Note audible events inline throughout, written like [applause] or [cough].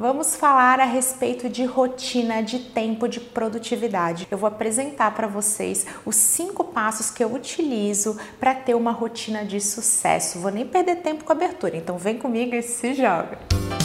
Vamos falar a respeito de rotina de tempo de produtividade. Eu vou apresentar para vocês os cinco passos que eu utilizo para ter uma rotina de sucesso. Vou nem perder tempo com a abertura, então vem comigo e se joga. Eu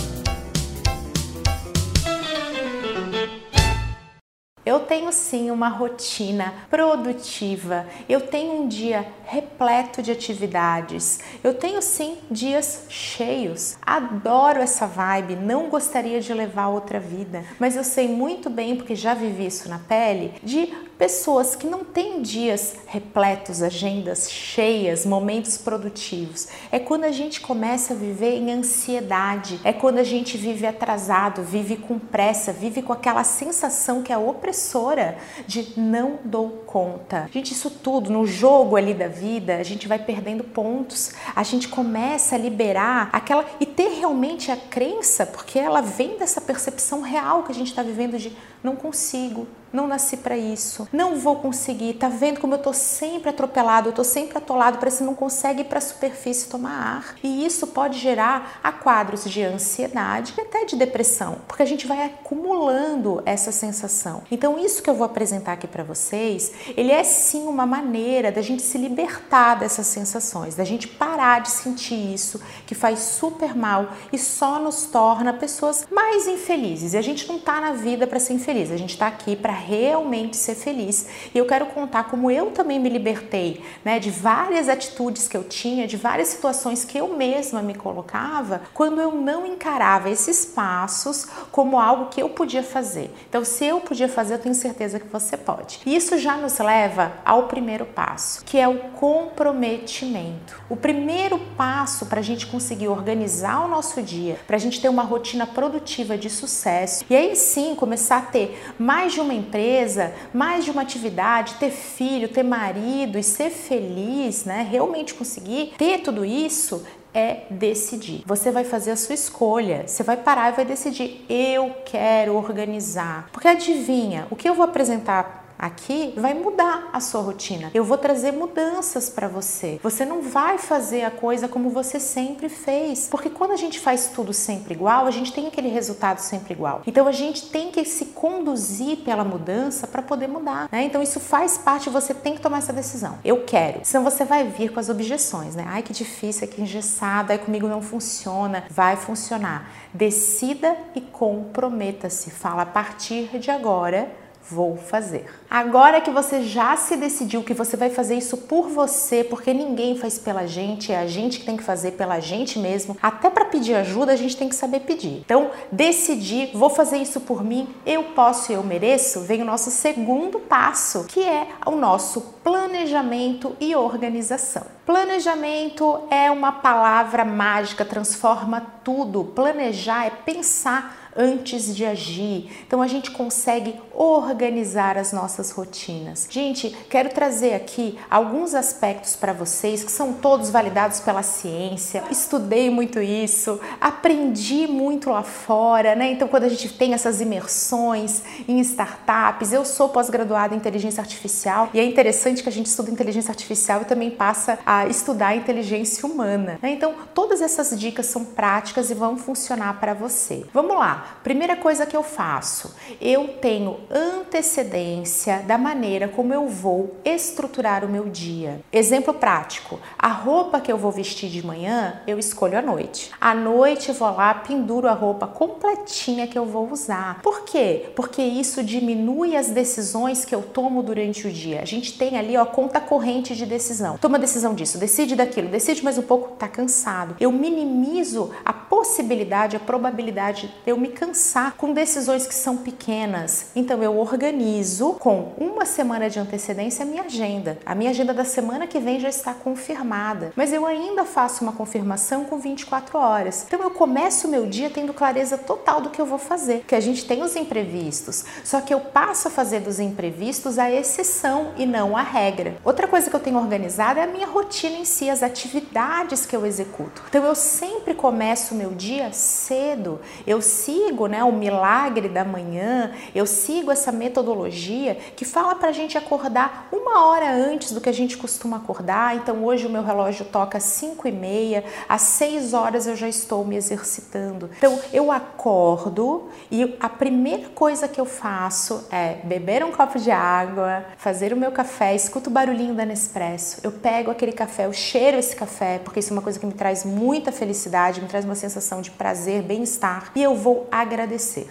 tenho sim uma rotina produtiva, eu tenho um dia repleto de atividades, eu tenho sim dias cheios. Adoro essa vibe, não gostaria de levar outra vida, mas eu sei muito bem, porque já vivi isso na pele, de pessoas que não têm dias repletos, agendas cheias, momentos produtivos. É quando a gente começa a viver em ansiedade, é quando a gente vive atrasado, vive com pressa, vive com aquela sensação que é opressora de não dou conta. Gente, isso tudo no jogo ali da vida, a gente vai perdendo pontos, a gente começa a liberar aquela e ter realmente a crença, porque ela vem dessa percepção real que a gente está vivendo de não consigo, não nasci para isso, não vou conseguir. Tá vendo como eu tô sempre atropelado, eu tô sempre atolado, parece que não consegue ir para a superfície tomar ar. E isso pode gerar a quadros de ansiedade e até de depressão, porque a gente vai acumulando essa sensação. Então, isso que eu vou apresentar aqui para vocês, ele é sim uma maneira da gente se libertar dessas sensações, da gente parar de sentir isso que faz super mal e só nos torna pessoas mais infelizes. E a gente não tá na vida para ser infeliz, a gente tá aqui para realmente ser feliz. E eu quero contar como eu também me libertei, né, de várias atitudes que eu tinha, de várias situações que eu mesma me colocava quando eu não encarava esses passos como algo que eu podia fazer. Então, se eu podia fazer, eu tenho certeza que você pode. Isso já nos leva ao primeiro passo, que é o comprometimento. O primeiro passo para a gente conseguir organizar o nosso dia, para a gente ter uma rotina produtiva de sucesso e aí sim começar a ter mais de uma empresa mais de uma atividade, ter filho, ter marido e ser feliz, né? Realmente conseguir ter tudo isso é decidir. Você vai fazer a sua escolha. Você vai parar e vai decidir. Eu quero organizar. Porque adivinha, o que eu vou apresentar Aqui vai mudar a sua rotina. Eu vou trazer mudanças para você. Você não vai fazer a coisa como você sempre fez, porque quando a gente faz tudo sempre igual, a gente tem aquele resultado sempre igual. Então a gente tem que se conduzir pela mudança para poder mudar. Né? Então isso faz parte. Você tem que tomar essa decisão. Eu quero. Senão você vai vir com as objeções, né? Ai que difícil, que engessado, ai comigo não funciona. Vai funcionar. Decida e comprometa-se. Fala a partir de agora vou fazer. Agora que você já se decidiu que você vai fazer isso por você, porque ninguém faz pela gente, é a gente que tem que fazer pela gente mesmo. Até para pedir ajuda a gente tem que saber pedir. Então, decidir, vou fazer isso por mim, eu posso, eu mereço, vem o nosso segundo passo, que é o nosso planejamento e organização. Planejamento é uma palavra mágica, transforma tudo. Planejar é pensar antes de agir. Então a gente consegue organizar as nossas rotinas. Gente, quero trazer aqui alguns aspectos para vocês que são todos validados pela ciência. Estudei muito isso, aprendi muito lá fora, né? Então quando a gente tem essas imersões em startups, eu sou pós-graduada em inteligência artificial e é interessante que a gente estuda inteligência artificial e também passa a estudar inteligência humana. Né? Então todas essas dicas são práticas e vão funcionar para você. Vamos lá. Primeira coisa que eu faço, eu tenho antecedência da maneira como eu vou estruturar o meu dia. Exemplo prático: a roupa que eu vou vestir de manhã, eu escolho à noite. À noite eu vou lá, penduro a roupa completinha que eu vou usar. Por quê? Porque isso diminui as decisões que eu tomo durante o dia. A gente tem ali a conta corrente de decisão. Toma decisão disso, decide daquilo, decide mais um pouco, tá cansado. Eu minimizo a possibilidade, a probabilidade de eu me cansar com decisões que são pequenas. Então eu organizo com uma semana de antecedência a minha agenda. A minha agenda da semana que vem já está confirmada, mas eu ainda faço uma confirmação com 24 horas. Então eu começo o meu dia tendo clareza total do que eu vou fazer, que a gente tem os imprevistos, só que eu passo a fazer dos imprevistos a exceção e não a regra. Outra coisa que eu tenho organizada é a minha rotina em si, as atividades que eu executo. Então eu sempre começo o meu dia cedo. Eu sigo, né, o milagre da manhã. Eu sigo essa metodologia que fala para a gente acordar uma hora antes do que a gente costuma acordar. Então hoje o meu relógio toca às 5 e meia, às 6 horas eu já estou me exercitando. Então eu acordo e a primeira coisa que eu faço é beber um copo de água, fazer o meu café, escuto o barulhinho da Nespresso, eu pego aquele café, eu cheiro esse café, porque isso é uma coisa que me traz muita felicidade, me traz uma sensação de prazer, bem-estar e eu vou agradecer.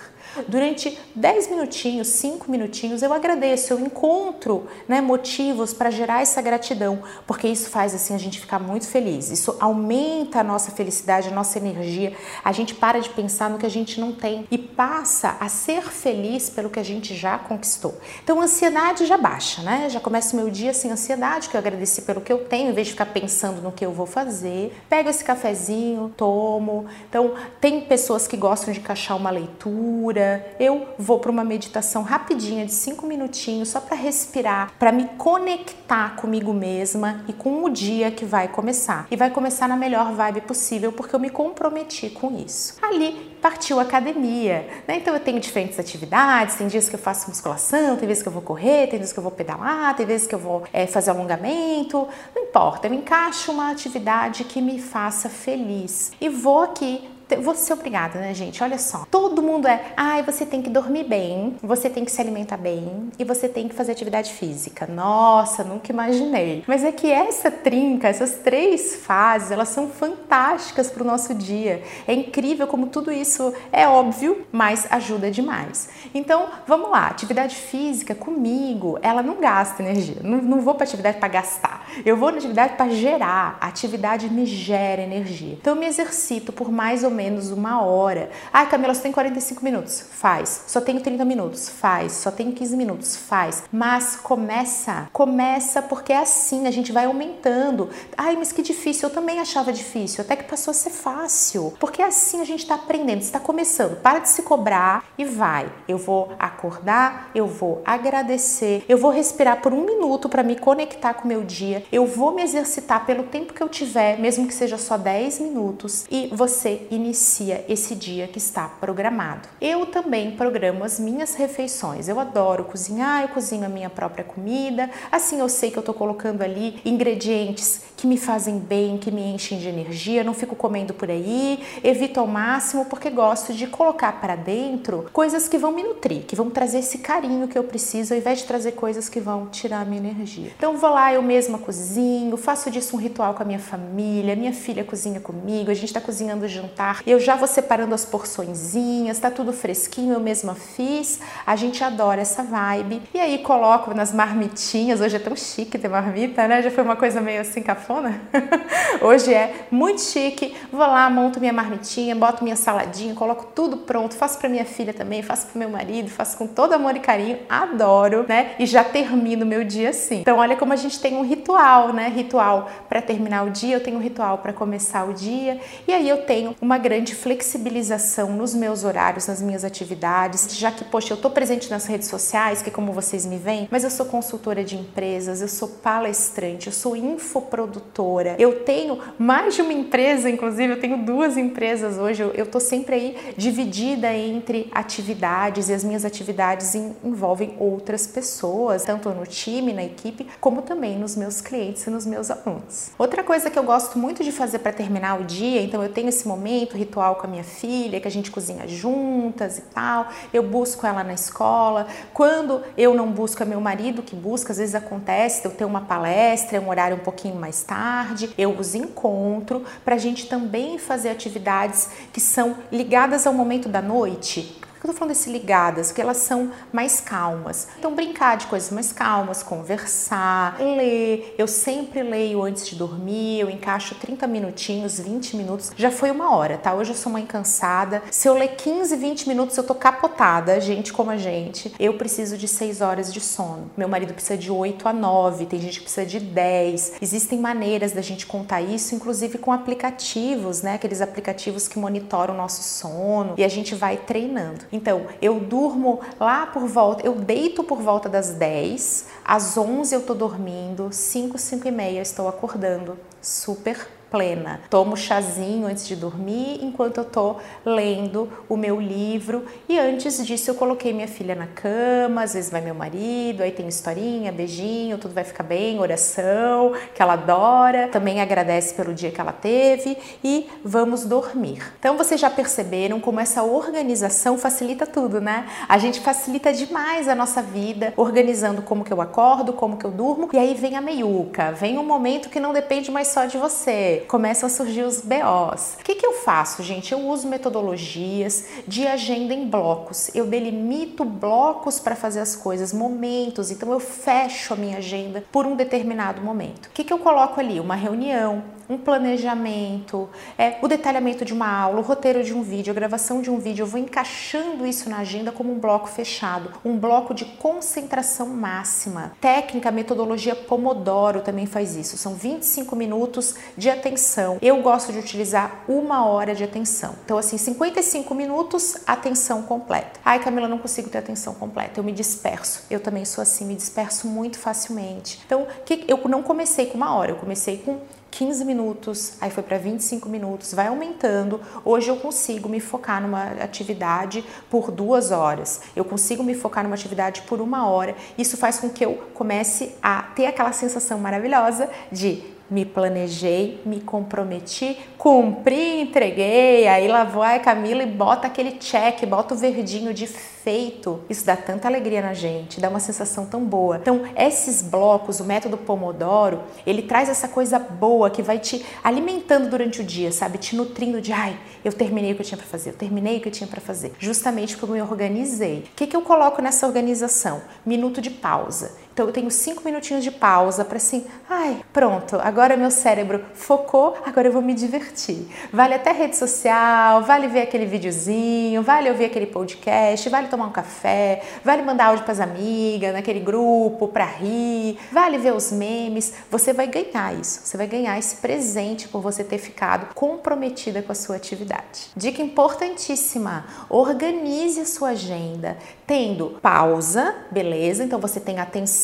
Durante 10 minutinhos, 5 minutinhos, eu agradeço, eu encontro né, motivos para gerar essa gratidão, porque isso faz assim a gente ficar muito feliz. Isso aumenta a nossa felicidade, a nossa energia. A gente para de pensar no que a gente não tem e passa a ser feliz pelo que a gente já conquistou. Então a ansiedade já baixa, né? Já começa o meu dia sem ansiedade, que eu agradeci pelo que eu tenho, em vez de ficar pensando no que eu vou fazer. Pego esse cafezinho, tomo. Então, tem pessoas que gostam de encaixar uma leitura eu vou para uma meditação rapidinha de cinco minutinhos só para respirar, para me conectar comigo mesma e com o dia que vai começar. E vai começar na melhor vibe possível porque eu me comprometi com isso. Ali partiu a academia, né? Então eu tenho diferentes atividades, tem dias que eu faço musculação, tem vezes que eu vou correr, tem vezes que eu vou pedalar, tem vezes que eu vou é, fazer alongamento, não importa, eu encaixo uma atividade que me faça feliz e vou aqui vou ser obrigada, né, gente? Olha só. Todo mundo é, ai, ah, você tem que dormir bem, você tem que se alimentar bem e você tem que fazer atividade física. Nossa, nunca imaginei. Mas é que essa trinca, essas três fases, elas são fantásticas para o nosso dia. É incrível como tudo isso é óbvio, mas ajuda demais. Então, vamos lá. Atividade física comigo, ela não gasta energia. Não, não vou para atividade para gastar. Eu vou na atividade para gerar. A atividade me gera energia. Então, eu me exercito por mais ou menos menos uma hora. Ah, Camila, só tem 45 minutos. Faz. Só tenho 30 minutos. Faz. Só tenho 15 minutos. Faz. Mas começa. Começa porque é assim, a gente vai aumentando. Ai, mas que difícil. Eu também achava difícil. Até que passou a ser fácil. Porque é assim a gente está aprendendo. Está começando. Para de se cobrar e vai. Eu vou acordar, eu vou agradecer, eu vou respirar por um minuto para me conectar com o meu dia. Eu vou me exercitar pelo tempo que eu tiver, mesmo que seja só 10 minutos. E você inicia inicia esse dia que está programado. Eu também programo as minhas refeições. Eu adoro cozinhar, eu cozinho a minha própria comida. Assim eu sei que eu estou colocando ali ingredientes que me fazem bem, que me enchem de energia. não fico comendo por aí, evito ao máximo porque gosto de colocar para dentro coisas que vão me nutrir, que vão trazer esse carinho que eu preciso, ao invés de trazer coisas que vão tirar a minha energia. Então vou lá, eu mesma cozinho, faço disso um ritual com a minha família, minha filha cozinha comigo, a gente está cozinhando jantar eu já vou separando as porçõezinhas, tá tudo fresquinho, eu mesma fiz. A gente adora essa vibe. E aí coloco nas marmitinhas, hoje é tão chique ter marmita, né? Já foi uma coisa meio assim cafona. [laughs] hoje é muito chique. Vou lá, monto minha marmitinha, boto minha saladinha, coloco tudo pronto, faço para minha filha também, faço para meu marido, faço com todo amor e carinho, adoro, né? E já termino meu dia assim. Então olha como a gente tem um ritual, né? Ritual para terminar o dia, eu tenho um ritual para começar o dia, e aí eu tenho uma grande flexibilização nos meus horários, nas minhas atividades, já que, poxa, eu estou presente nas redes sociais, que é como vocês me veem, mas eu sou consultora de empresas, eu sou palestrante, eu sou infoprodutora, eu tenho mais de uma empresa, inclusive, eu tenho duas empresas hoje, eu estou sempre aí dividida entre atividades e as minhas atividades envolvem outras pessoas, tanto no time, na equipe, como também nos meus clientes e nos meus alunos. Outra coisa que eu gosto muito de fazer para terminar o dia, então eu tenho esse momento ritual com a minha filha, que a gente cozinha juntas e tal. Eu busco ela na escola. Quando eu não busco, é meu marido que busca. Às vezes acontece, eu tenho uma palestra, um horário um pouquinho mais tarde. Eu os encontro para a gente também fazer atividades que são ligadas ao momento da noite eu tô falando desse ligadas? Que elas são mais calmas. Então, brincar de coisas mais calmas, conversar, ler. Eu sempre leio antes de dormir, eu encaixo 30 minutinhos, 20 minutos. Já foi uma hora, tá? Hoje eu sou mãe cansada. Se eu ler 15, 20 minutos, eu tô capotada, gente como a gente. Eu preciso de 6 horas de sono. Meu marido precisa de 8 a 9, tem gente que precisa de 10. Existem maneiras da gente contar isso, inclusive com aplicativos, né? Aqueles aplicativos que monitoram o nosso sono e a gente vai treinando. Então, eu durmo lá por volta, eu deito por volta das 10, às 11 eu tô dormindo, 5, 5 e meia estou acordando, super plena. Tomo chazinho antes de dormir enquanto eu tô lendo o meu livro e antes disso eu coloquei minha filha na cama, às vezes vai meu marido, aí tem historinha, beijinho, tudo vai ficar bem, oração, que ela adora, também agradece pelo dia que ela teve e vamos dormir. Então vocês já perceberam como essa organização facilita tudo, né? A gente facilita demais a nossa vida, organizando como que eu acordo, como que eu durmo, e aí vem a meiuca, vem um momento que não depende mais só de você começam a surgir os BOs. O que, que eu faço, gente? Eu uso metodologias de agenda em blocos. Eu delimito blocos para fazer as coisas, momentos. Então eu fecho a minha agenda por um determinado momento. O que, que eu coloco ali? Uma reunião, um planejamento, é, o detalhamento de uma aula, o roteiro de um vídeo, a gravação de um vídeo. Eu vou encaixando isso na agenda como um bloco fechado, um bloco de concentração máxima. Técnica, metodologia Pomodoro também faz isso. São 25 minutos de atenção. Eu gosto de utilizar uma hora de atenção. Então, assim, 55 minutos, atenção completa. Ai, Camila, não consigo ter atenção completa. Eu me disperso. Eu também sou assim, me disperso muito facilmente. Então, que eu não comecei com uma hora, eu comecei com 15 minutos, aí foi para 25 minutos, vai aumentando. Hoje eu consigo me focar numa atividade por duas horas, eu consigo me focar numa atividade por uma hora. Isso faz com que eu comece a ter aquela sensação maravilhosa de me planejei, me comprometi, cumpri, entreguei. Aí lá vai a Camila e bota aquele check, bota o verdinho de feito. Isso dá tanta alegria na gente, dá uma sensação tão boa. Então, esses blocos, o método Pomodoro, ele traz essa coisa boa que vai te alimentando durante o dia, sabe? Te nutrindo de, ai, eu terminei o que eu tinha para fazer, eu terminei o que eu tinha para fazer. Justamente porque eu me organizei. O que, que eu coloco nessa organização? Minuto de pausa. Então eu tenho cinco minutinhos de pausa para assim, ai, pronto, agora meu cérebro focou, agora eu vou me divertir. Vale até rede social, vale ver aquele videozinho, vale ouvir aquele podcast, vale tomar um café, vale mandar áudio para as amigas, naquele grupo para rir, vale ver os memes. Você vai ganhar isso, você vai ganhar esse presente por você ter ficado comprometida com a sua atividade. Dica importantíssima: organize a sua agenda, tendo pausa, beleza? Então você tem atenção,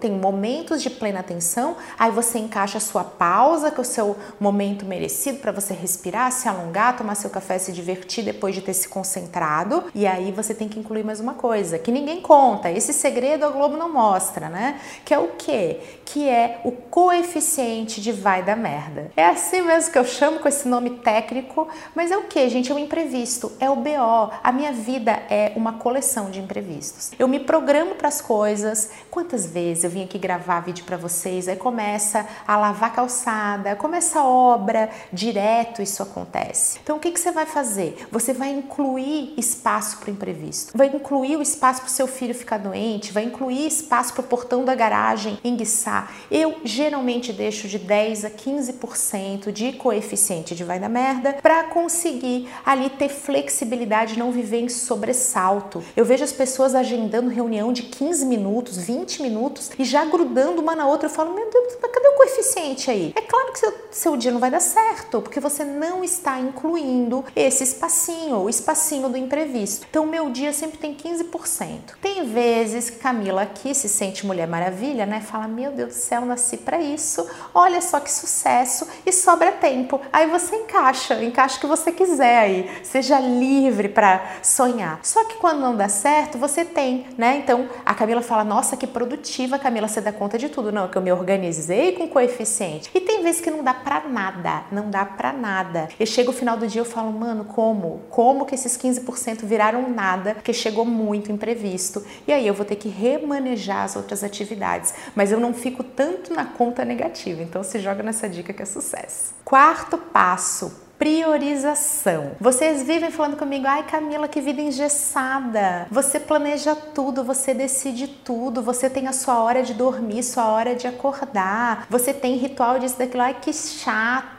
tem momentos de plena atenção, aí você encaixa a sua pausa, que é o seu momento merecido para você respirar, se alongar, tomar seu café, se divertir depois de ter se concentrado. E aí você tem que incluir mais uma coisa, que ninguém conta, esse segredo a Globo não mostra, né? Que é o quê? Que é o coeficiente de vai da merda. É assim mesmo que eu chamo com esse nome técnico, mas é o que, gente? É o imprevisto, é o BO. A minha vida é uma coleção de imprevistos. Eu me programo para as coisas. Quantas vezes eu vim aqui gravar vídeo para vocês, aí começa a lavar calçada, começa a obra, direto isso acontece. Então o que, que você vai fazer? Você vai incluir espaço para o imprevisto, vai incluir o espaço para o seu filho ficar doente, vai incluir espaço para o portão da garagem enguiçar. Eu geralmente deixo de 10 a 15% de coeficiente de vai da merda para conseguir ali ter flexibilidade, não viver em sobressalto. Eu vejo as pessoas agendando reunião de 15 minutos, 20 minutos e já grudando uma na outra. Eu falo, meu Deus, mas cadê o coeficiente aí? É claro que seu, seu dia não vai dar certo, porque você não está incluindo esse espacinho, o espacinho do imprevisto. Então, meu dia sempre tem 15%. Tem vezes que Camila aqui se sente mulher maravilha, né? Fala, meu Deus do céu, nasci para isso. Olha só que sucesso e sobra tempo. Aí você encaixa, encaixa o que você quiser aí. Seja livre para sonhar. Só que quando não dá certo, você tem, né? Então a Camila fala: Nossa, que produtiva, Camila, você dá conta de tudo. Não, é que eu me organizei com coeficiente. E tem vezes que não dá pra nada, não dá pra nada. E chega o final do dia eu falo: Mano, como? Como que esses 15% viraram nada? Porque chegou muito imprevisto. E aí eu vou ter que remanejar as outras atividades. Mas eu não fico tanto na conta negativa. Então se joga nessa dica que é sucesso. Quarto passo priorização. Vocês vivem falando comigo, ai Camila, que vida engessada. Você planeja tudo, você decide tudo, você tem a sua hora de dormir, sua hora de acordar, você tem ritual disso, daquilo, ai que chato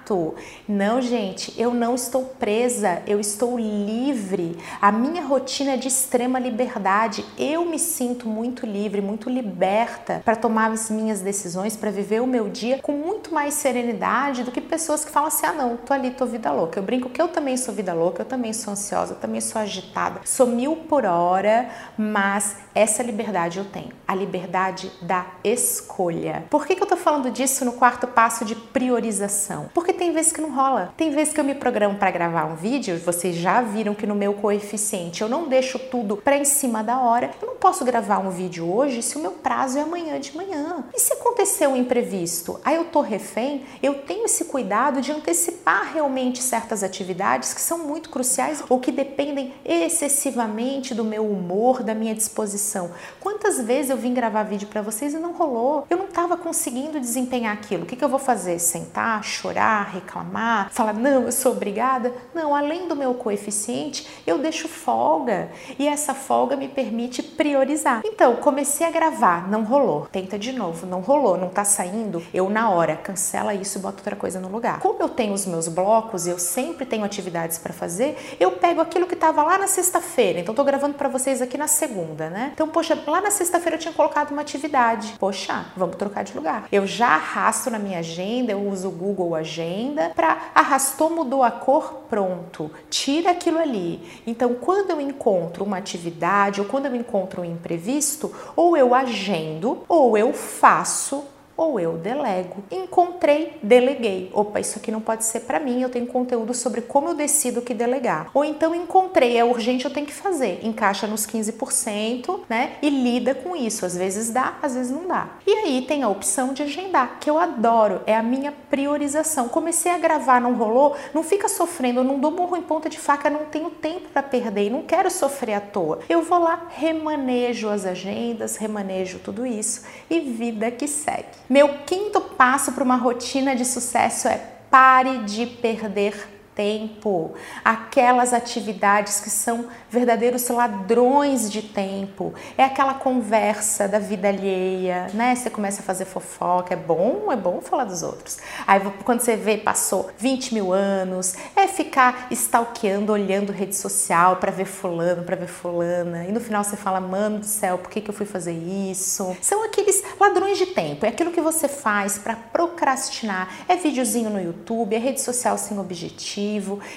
Não, gente, eu não estou presa, eu estou livre. A minha rotina é de extrema liberdade. Eu me sinto muito livre, muito liberta para tomar as minhas decisões, para viver o meu dia com muito mais serenidade do que pessoas que falam assim: ah, não, tô ali, tô vida louca. Eu brinco que eu também sou vida louca, eu também sou ansiosa, eu também sou agitada, sou mil por hora, mas essa liberdade eu tenho, a liberdade da escolha. Por que, que eu tô falando disso no quarto passo de priorização? Porque tem vezes que não rola. Tem vezes que eu me programo para gravar um vídeo, vocês já viram que no meu coeficiente eu não deixo tudo para em cima da hora. Eu não posso gravar um vídeo hoje se o meu prazo é amanhã de manhã. E se acontecer um imprevisto? Aí eu tô refém, eu tenho esse cuidado de antecipar realmente certas atividades que são muito cruciais ou que dependem excessivamente do meu humor, da minha disposição. Quantas vezes eu vim gravar vídeo para vocês e não rolou? Eu não estava conseguindo desempenhar aquilo. O que, que eu vou fazer? Sentar, chorar, reclamar, falar não, eu sou obrigada? Não, além do meu coeficiente, eu deixo folga e essa folga me permite priorizar. Então, comecei a gravar, não rolou. Tenta de novo, não rolou, não tá saindo. Eu na hora cancela isso e boto outra coisa no lugar. Como eu tenho os meus blocos, eu sempre tenho atividades para fazer, eu pego aquilo que estava lá na sexta-feira. Então, tô gravando para vocês aqui na segunda, né? Então, poxa, lá na sexta-feira eu tinha colocado uma atividade. Poxa, vamos trocar de lugar. Eu já arrasto na minha agenda, eu uso o Google Agenda para arrastou, mudou a cor, pronto. Tira aquilo ali. Então, quando eu encontro uma atividade ou quando eu encontro um imprevisto, ou eu agendo ou eu faço ou eu delego. Encontrei, deleguei. Opa, isso aqui não pode ser para mim, eu tenho conteúdo sobre como eu decido que delegar. Ou então encontrei, é urgente, eu tenho que fazer. Encaixa nos 15%, né? E lida com isso. Às vezes dá, às vezes não dá. E aí tem a opção de agendar, que eu adoro, é a minha priorização. Comecei a gravar, não rolou, não fica sofrendo, não dou morro em ponta de faca, não tenho tempo para perder, não quero sofrer à toa. Eu vou lá, remanejo as agendas, remanejo tudo isso e vida que segue. Meu quinto passo para uma rotina de sucesso é pare de perder tempo, aquelas atividades que são verdadeiros ladrões de tempo. É aquela conversa da vida alheia, né? Você começa a fazer fofoca, é bom, é bom falar dos outros. Aí quando você vê, passou 20 mil anos, é ficar stalkeando, olhando rede social para ver fulano, para ver fulana, e no final você fala, mano do céu, por que, que eu fui fazer isso? São aqueles ladrões de tempo, é aquilo que você faz para procrastinar. É videozinho no YouTube, é rede social sem objetivo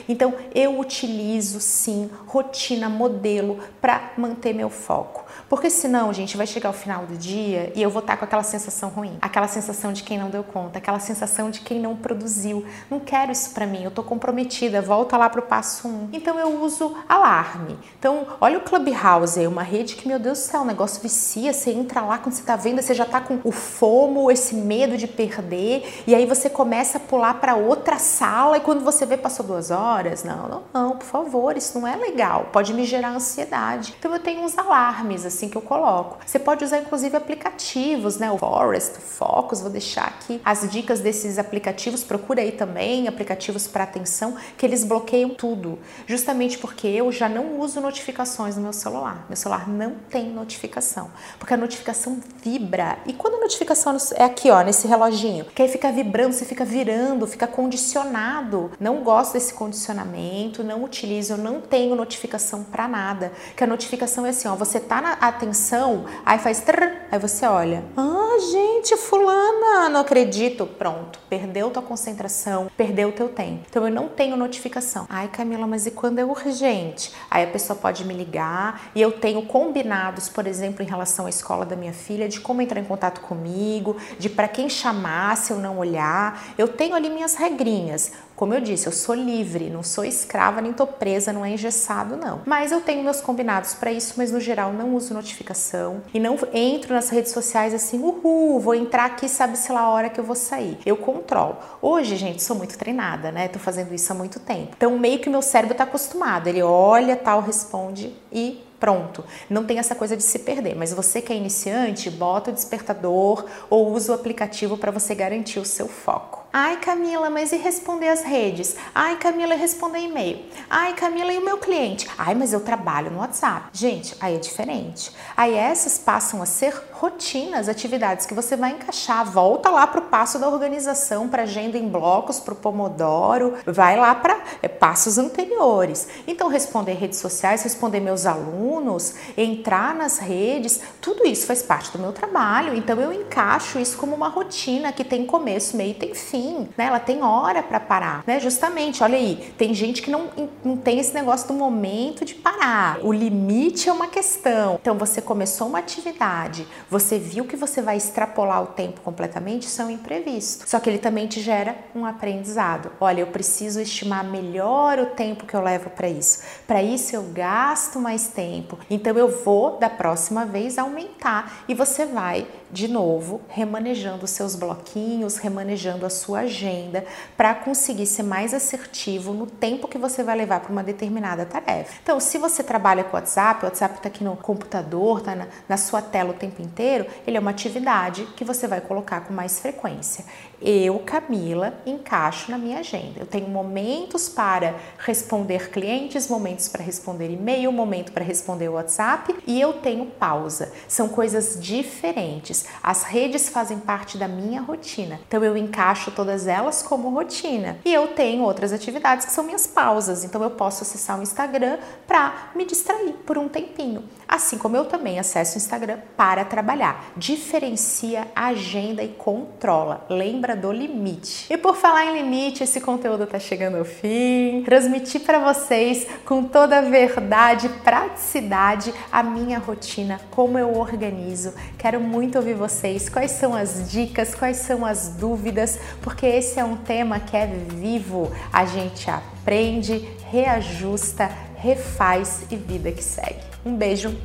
então eu utilizo sim rotina modelo para manter meu foco. Porque senão, gente, vai chegar o final do dia e eu vou estar com aquela sensação ruim, aquela sensação de quem não deu conta, aquela sensação de quem não produziu. Não quero isso para mim, eu tô comprometida, volta lá pro passo 1. Um. Então eu uso alarme. Então, olha o Clubhouse, uma rede que, meu Deus do céu, o negócio vicia, você entra lá quando você tá vendo, você já tá com o fomo, esse medo de perder, e aí você começa a pular para outra sala e quando você vê passou duas horas, não, não, não, por favor, isso não é legal, pode me gerar ansiedade. Então eu tenho uns alarmes assim assim que eu coloco. Você pode usar inclusive aplicativos, né? O Forest, o Focus, vou deixar aqui as dicas desses aplicativos. Procura aí também aplicativos para atenção que eles bloqueiam tudo, justamente porque eu já não uso notificações no meu celular. Meu celular não tem notificação, porque a notificação vibra. E quando a notificação é aqui, ó, nesse reloginho, que aí fica vibrando, você fica virando, fica condicionado. Não gosto desse condicionamento, não utilizo, eu não tenho notificação para nada. Que a notificação é assim, ó, você tá na atenção, aí faz trrr, aí você olha. Ah, gente, fulana, não acredito. Pronto, perdeu tua concentração, perdeu teu tempo. Então eu não tenho notificação. Ai, Camila, mas e quando é urgente? Aí a pessoa pode me ligar e eu tenho combinados, por exemplo, em relação à escola da minha filha, de como entrar em contato comigo, de para quem chamar se eu não olhar. Eu tenho ali minhas regrinhas. Como eu disse, eu sou livre, não sou escrava, nem tô presa, não é engessado, não. Mas eu tenho meus combinados para isso, mas no geral não uso notificação e não entro nas redes sociais assim, uhul, vou entrar aqui, sabe-se lá a hora que eu vou sair. Eu controlo. Hoje, gente, sou muito treinada, né? Tô fazendo isso há muito tempo. Então, meio que meu cérebro tá acostumado. Ele olha, tal, responde e Pronto. Não tem essa coisa de se perder, mas você que é iniciante, bota o despertador ou usa o aplicativo para você garantir o seu foco. Ai, Camila, mas e responder as redes? Ai, Camila, responder e-mail? Ai, Camila, e o meu cliente? Ai, mas eu trabalho no WhatsApp. Gente, aí é diferente. Aí essas passam a ser rotinas, atividades que você vai encaixar. Volta lá para o passo da organização, para agenda em blocos, para o Pomodoro, vai lá para é, passos anteriores. Então, responder redes sociais, responder meus alunos, entrar nas redes, tudo isso faz parte do meu trabalho. Então, eu encaixo isso como uma rotina que tem começo, meio e tem fim, né? Ela tem hora para parar, né? Justamente, olha aí, tem gente que não, não tem esse negócio do momento de parar. O limite é uma questão. Então, você começou uma atividade, você viu que você vai extrapolar o tempo completamente, isso é um imprevisto. Só que ele também te gera um aprendizado. Olha, eu preciso estimar melhor o tempo que eu levo para isso. Para isso eu gasto mais tempo. Então eu vou da próxima vez aumentar e você vai de novo remanejando seus bloquinhos, remanejando a sua agenda para conseguir ser mais assertivo no tempo que você vai levar para uma determinada tarefa. Então, se você trabalha com WhatsApp, o WhatsApp está aqui no computador, está na, na sua tela o tempo inteiro, ele é uma atividade que você vai colocar com mais frequência. Eu, Camila, encaixo na minha agenda. Eu tenho momentos para responder clientes, momentos para responder e-mail, momento para responder WhatsApp e eu tenho pausa. São coisas diferentes. As redes fazem parte da minha rotina, então eu encaixo todas elas como rotina. E eu tenho outras atividades que são minhas pausas, então eu posso acessar o Instagram para me distrair por um tempinho. Assim como eu também acesso o Instagram para trabalhar. Diferencia, agenda e controla. Lembra do limite. E por falar em limite, esse conteúdo está chegando ao fim. Transmiti para vocês com toda a verdade, praticidade, a minha rotina, como eu organizo. Quero muito ouvir vocês. Quais são as dicas? Quais são as dúvidas? Porque esse é um tema que é vivo. A gente aprende, reajusta, refaz e vida que segue. Um beijo,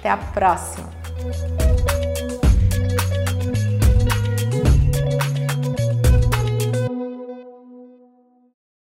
até a próxima!